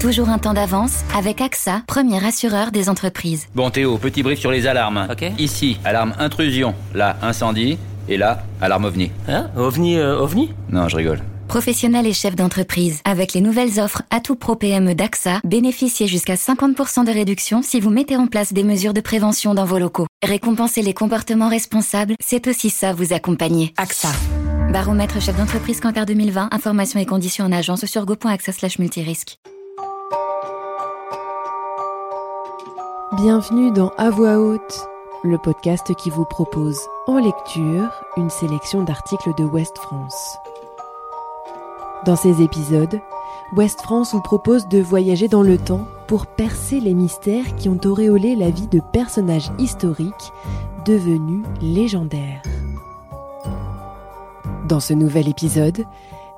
Toujours un temps d'avance avec AXA, premier assureur des entreprises. Bon Théo, petit brief sur les alarmes. Ok. Ici, alarme intrusion. Là, incendie. Et là, alarme ovni. Hein? OVNI, euh, OVNI? Non, je rigole. Professionnels et chefs d'entreprise, avec les nouvelles offres Atout Pro PME d'AXA, bénéficiez jusqu'à 50% de réduction si vous mettez en place des mesures de prévention dans vos locaux. Récompenser les comportements responsables, c'est aussi ça vous accompagner. AXA. Baromètre chef d'entreprise Cantar 2020, informations et conditions en agence sur go.axa Bienvenue dans À voix haute, le podcast qui vous propose en lecture une sélection d'articles de Ouest France. Dans ces épisodes, Ouest France vous propose de voyager dans le temps pour percer les mystères qui ont auréolé la vie de personnages historiques devenus légendaires. Dans ce nouvel épisode,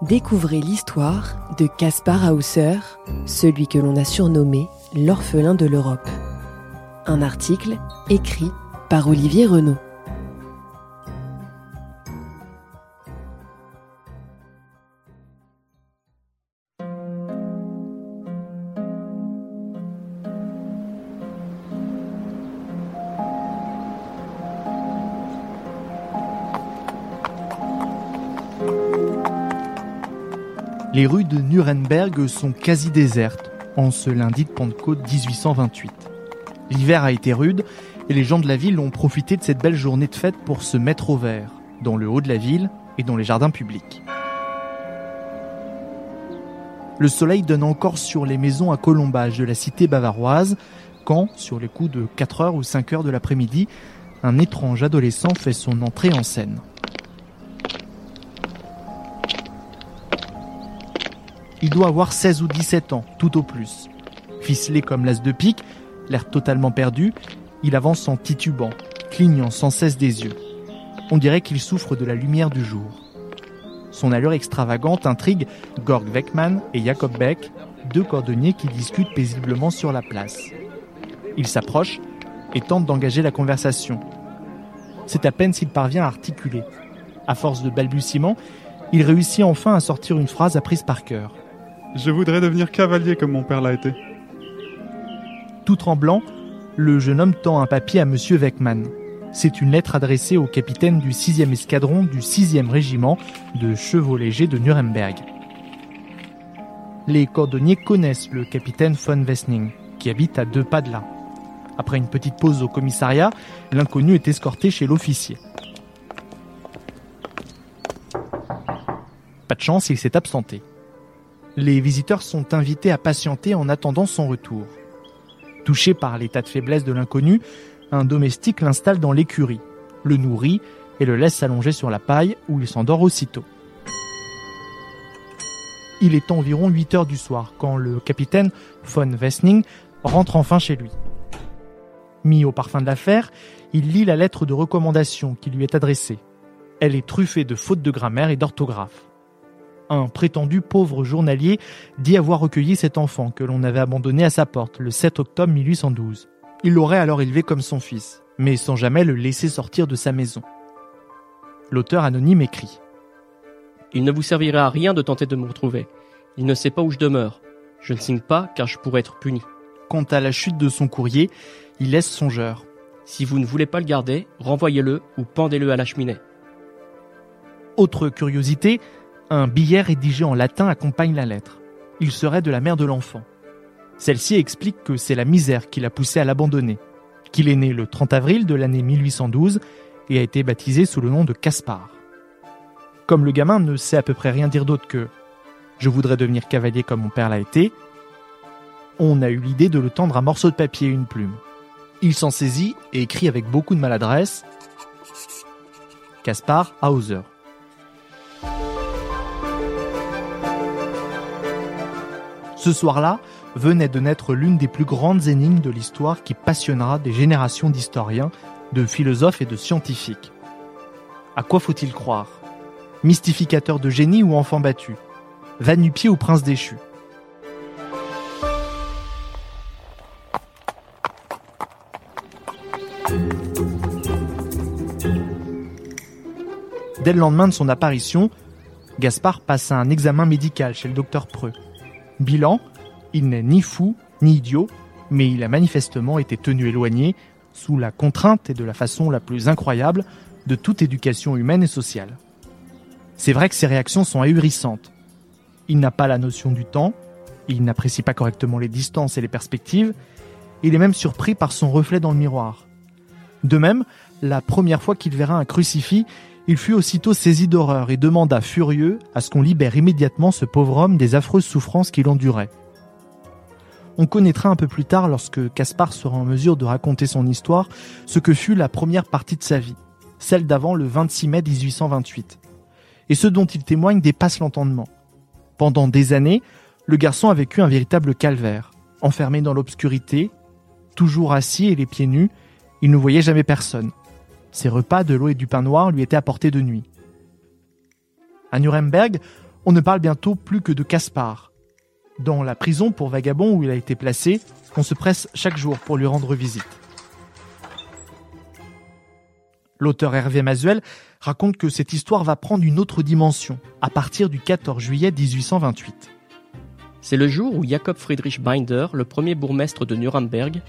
découvrez l'histoire de Caspar Hauser, celui que l'on a surnommé l'orphelin de l'Europe. Un article écrit par Olivier Renaud. Les rues de Nuremberg sont quasi désertes en ce lundi de Pentecôte 1828. L'hiver a été rude et les gens de la ville ont profité de cette belle journée de fête pour se mettre au vert, dans le haut de la ville et dans les jardins publics. Le soleil donne encore sur les maisons à colombage de la cité bavaroise quand, sur les coups de 4 heures ou 5 heures de l'après-midi, un étrange adolescent fait son entrée en scène. Il doit avoir 16 ou 17 ans, tout au plus. Ficelé comme l'as de pique, l'air totalement perdu, il avance en titubant, clignant sans cesse des yeux. On dirait qu'il souffre de la lumière du jour. Son allure extravagante intrigue Gorg Weckmann et Jacob Beck, deux cordonniers qui discutent paisiblement sur la place. Il s'approche et tente d'engager la conversation. C'est à peine s'il parvient à articuler. À force de balbutiements, il réussit enfin à sortir une phrase apprise par cœur. Je voudrais devenir cavalier comme mon père l'a été. Tout tremblant, le jeune homme tend un papier à Monsieur Weckmann. C'est une lettre adressée au capitaine du 6e escadron du 6e régiment de chevaux légers de Nuremberg. Les cordonniers connaissent le capitaine von Wessning, qui habite à deux pas de là. Après une petite pause au commissariat, l'inconnu est escorté chez l'officier. Pas de chance, il s'est absenté. Les visiteurs sont invités à patienter en attendant son retour. Touché par l'état de faiblesse de l'inconnu, un domestique l'installe dans l'écurie, le nourrit et le laisse s'allonger sur la paille où il s'endort aussitôt. Il est environ 8 heures du soir quand le capitaine von Wessning rentre enfin chez lui. Mis au parfum de l'affaire, il lit la lettre de recommandation qui lui est adressée. Elle est truffée de fautes de grammaire et d'orthographe un prétendu pauvre journalier dit avoir recueilli cet enfant que l'on avait abandonné à sa porte le 7 octobre 1812. Il l'aurait alors élevé comme son fils, mais sans jamais le laisser sortir de sa maison. L'auteur anonyme écrit Il ne vous servira à rien de tenter de me retrouver. Il ne sait pas où je demeure. Je ne signe pas car je pourrais être puni. Quant à la chute de son courrier, il laisse songeur. Si vous ne voulez pas le garder, renvoyez-le ou pendez-le à la cheminée. Autre curiosité, un billet rédigé en latin accompagne la lettre. Il serait de la mère de l'enfant. Celle-ci explique que c'est la misère qui l'a poussé à l'abandonner, qu'il est né le 30 avril de l'année 1812 et a été baptisé sous le nom de Caspar. Comme le gamin ne sait à peu près rien dire d'autre que je voudrais devenir cavalier comme mon père l'a été, on a eu l'idée de le tendre un morceau de papier et une plume. Il s'en saisit et écrit avec beaucoup de maladresse Caspar Hauser. Ce soir-là, venait de naître l'une des plus grandes énigmes de l'histoire qui passionnera des générations d'historiens, de philosophes et de scientifiques. À quoi faut-il croire? Mystificateur de génie ou enfant battu? Va-nu-pied ou prince déchu? Dès le lendemain de son apparition, Gaspard passe un examen médical chez le docteur Preux. Bilan, Il n'est ni fou, ni idiot, mais il a manifestement été tenu éloigné, sous la contrainte et de la façon la plus incroyable, de toute éducation humaine et sociale. C'est vrai que ses réactions sont ahurissantes. Il n'a pas la notion du temps, il n'apprécie pas correctement les distances et les perspectives, il est même surpris par son reflet dans le miroir. De même, la première fois qu'il verra un crucifix, il fut aussitôt saisi d'horreur et demanda furieux à ce qu'on libère immédiatement ce pauvre homme des affreuses souffrances qu'il endurait. On connaîtra un peu plus tard, lorsque Caspar sera en mesure de raconter son histoire, ce que fut la première partie de sa vie, celle d'avant le 26 mai 1828. Et ce dont il témoigne dépasse l'entendement. Pendant des années, le garçon a vécu un véritable calvaire, enfermé dans l'obscurité, toujours assis et les pieds nus, il ne voyait jamais personne. Ses repas, de l'eau et du pain noir lui étaient apportés de nuit. À Nuremberg, on ne parle bientôt plus que de Caspar. Dans la prison pour vagabond où il a été placé, on se presse chaque jour pour lui rendre visite. L'auteur Hervé Masuel raconte que cette histoire va prendre une autre dimension à partir du 14 juillet 1828. C'est le jour où Jakob Friedrich Binder, le premier bourgmestre de Nuremberg,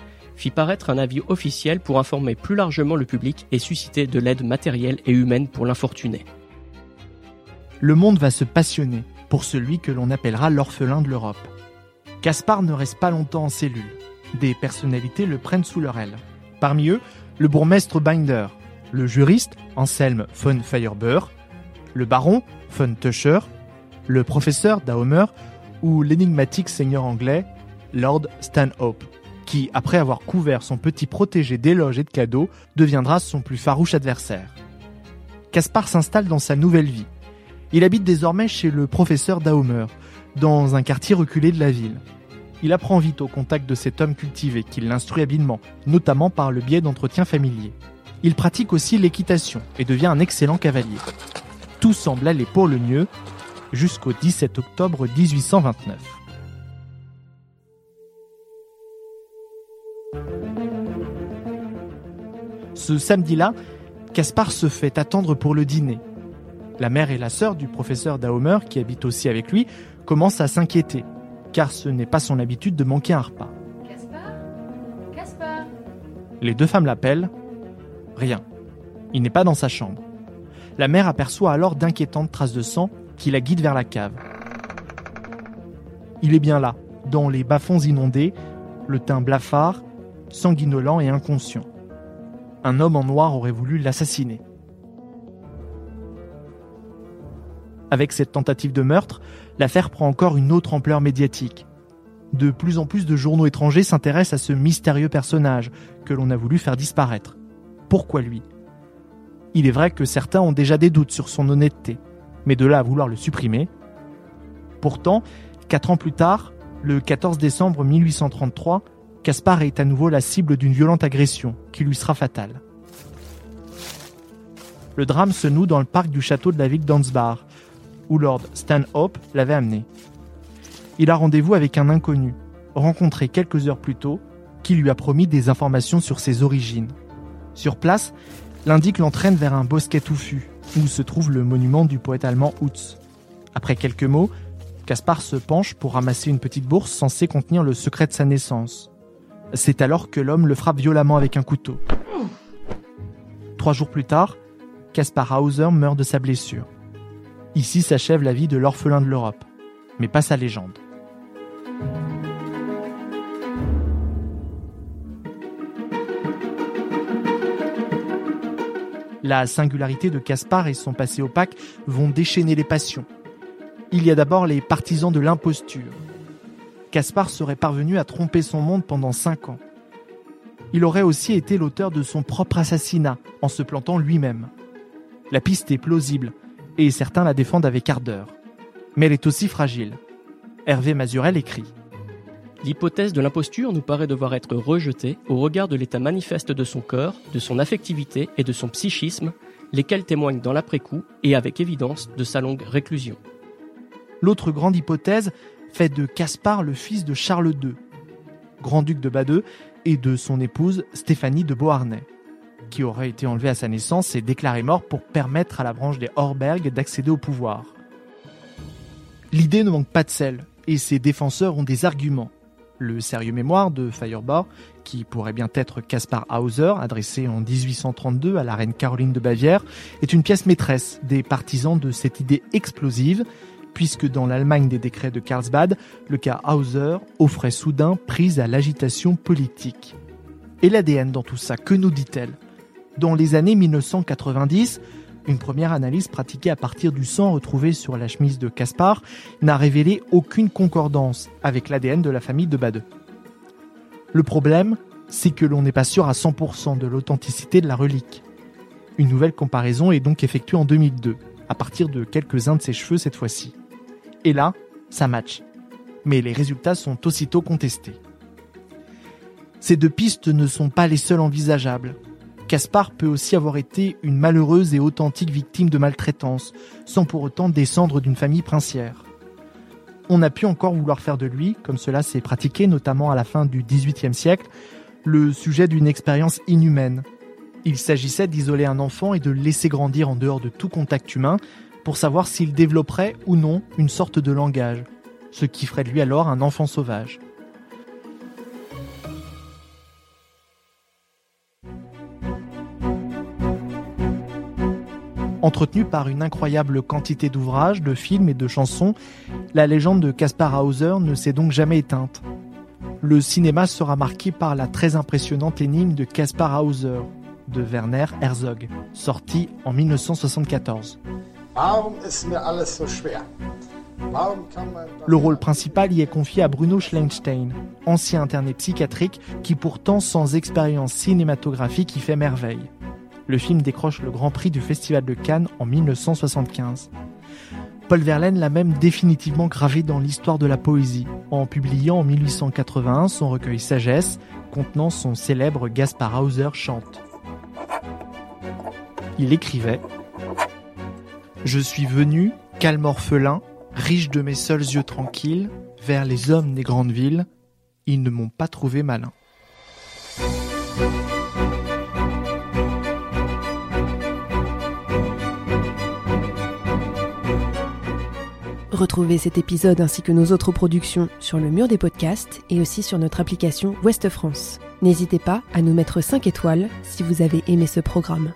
fit paraître un avis officiel pour informer plus largement le public et susciter de l'aide matérielle et humaine pour l'infortuné. Le monde va se passionner pour celui que l'on appellera l'orphelin de l'Europe. Caspar ne reste pas longtemps en cellule. Des personnalités le prennent sous leur aile. Parmi eux, le bourgmestre Binder, le juriste Anselm von Feuerbeur, le baron von Tuscher, le professeur Daumer ou l'énigmatique seigneur anglais Lord Stanhope, qui, après avoir couvert son petit protégé d'éloges et de cadeaux, deviendra son plus farouche adversaire. Caspar s'installe dans sa nouvelle vie. Il habite désormais chez le professeur Daumer, dans un quartier reculé de la ville. Il apprend vite au contact de cet homme cultivé qui l'instruit habilement, notamment par le biais d'entretiens familiers. Il pratique aussi l'équitation et devient un excellent cavalier. Tout semble aller pour le mieux jusqu'au 17 octobre 1829. Ce samedi-là, Caspar se fait attendre pour le dîner. La mère et la sœur du professeur Daumer, qui habitent aussi avec lui, commencent à s'inquiéter, car ce n'est pas son habitude de manquer un repas. Caspar? Caspar? Les deux femmes l'appellent. Rien. Il n'est pas dans sa chambre. La mère aperçoit alors d'inquiétantes traces de sang qui la guident vers la cave. Il est bien là, dans les bas-fonds inondés, le teint blafard, sanguinolent et inconscient. Un homme en noir aurait voulu l'assassiner. Avec cette tentative de meurtre, l'affaire prend encore une autre ampleur médiatique. De plus en plus de journaux étrangers s'intéressent à ce mystérieux personnage que l'on a voulu faire disparaître. Pourquoi lui? Il est vrai que certains ont déjà des doutes sur son honnêteté, mais de là à vouloir le supprimer. Pourtant, quatre ans plus tard, le 14 décembre 1833, Caspar est à nouveau la cible d'une violente agression qui lui sera fatale. Le drame se noue dans le parc du château de la ville d'Ansbach, où Lord Stanhope l'avait amené. Il a rendez-vous avec un inconnu, rencontré quelques heures plus tôt, qui lui a promis des informations sur ses origines. Sur place, l'indique l'entraîne vers un bosquet touffu, où se trouve le monument du poète allemand Hutz. Après quelques mots, Caspar se penche pour ramasser une petite bourse censée contenir le secret de sa naissance. C'est alors que l'homme le frappe violemment avec un couteau. Trois jours plus tard, Caspar Hauser meurt de sa blessure. Ici s'achève la vie de l'orphelin de l'Europe, mais pas sa légende. La singularité de Caspar et son passé opaque vont déchaîner les passions. Il y a d'abord les partisans de l'imposture. Caspar serait parvenu à tromper son monde pendant cinq ans. Il aurait aussi été l'auteur de son propre assassinat en se plantant lui-même. La piste est plausible et certains la défendent avec ardeur. Mais elle est aussi fragile. Hervé Mazurel écrit L'hypothèse de l'imposture nous paraît devoir être rejetée au regard de l'état manifeste de son cœur, de son affectivité et de son psychisme, lesquels témoignent dans l'après-coup et avec évidence de sa longue réclusion. L'autre grande hypothèse fait de Caspar le fils de Charles II, grand-duc de Badeux, et de son épouse Stéphanie de Beauharnais, qui aurait été enlevé à sa naissance et déclaré mort pour permettre à la branche des Horberg d'accéder au pouvoir. L'idée ne manque pas de sel, et ses défenseurs ont des arguments. Le sérieux mémoire de Feuerbach, qui pourrait bien être Caspar Hauser, adressé en 1832 à la reine Caroline de Bavière, est une pièce maîtresse des partisans de cette idée explosive, puisque dans l'Allemagne des décrets de Karlsbad, le cas Hauser offrait soudain prise à l'agitation politique. Et l'ADN dans tout ça, que nous dit-elle? Dans les années 1990, une première analyse pratiquée à partir du sang retrouvé sur la chemise de Caspar n'a révélé aucune concordance avec l'ADN de la famille de Bade. Le problème, c'est que l'on n'est pas sûr à 100% de l'authenticité de la relique. Une nouvelle comparaison est donc effectuée en 2002, à partir de quelques-uns de ses cheveux cette fois-ci. Et là, ça match. Mais les résultats sont aussitôt contestés. Ces deux pistes ne sont pas les seules envisageables. Caspar peut aussi avoir été une malheureuse et authentique victime de maltraitance, sans pour autant descendre d'une famille princière. On a pu encore vouloir faire de lui, comme cela s'est pratiqué notamment à la fin du XVIIIe siècle, le sujet d'une expérience inhumaine. Il s'agissait d'isoler un enfant et de le laisser grandir en dehors de tout contact humain pour savoir s'il développerait ou non une sorte de langage, ce qui ferait de lui alors un enfant sauvage. Entretenue par une incroyable quantité d'ouvrages, de films et de chansons, la légende de Caspar Hauser ne s'est donc jamais éteinte. Le cinéma sera marqué par la très impressionnante énigme de Caspar Hauser de Werner Herzog, sorti en 1974. Le rôle principal y est confié à Bruno Schlenstein, ancien interné psychiatrique qui pourtant sans expérience cinématographique y fait merveille. Le film décroche le Grand Prix du Festival de Cannes en 1975. Paul Verlaine l'a même définitivement gravé dans l'histoire de la poésie, en publiant en 1881 son recueil Sagesse, contenant son célèbre Gaspar Hauser chante. Il écrivait Je suis venu, calme orphelin, riche de mes seuls yeux tranquilles, vers les hommes des grandes villes, ils ne m'ont pas trouvé malin. Retrouvez cet épisode ainsi que nos autres productions sur le mur des podcasts et aussi sur notre application Ouest France. N'hésitez pas à nous mettre 5 étoiles si vous avez aimé ce programme.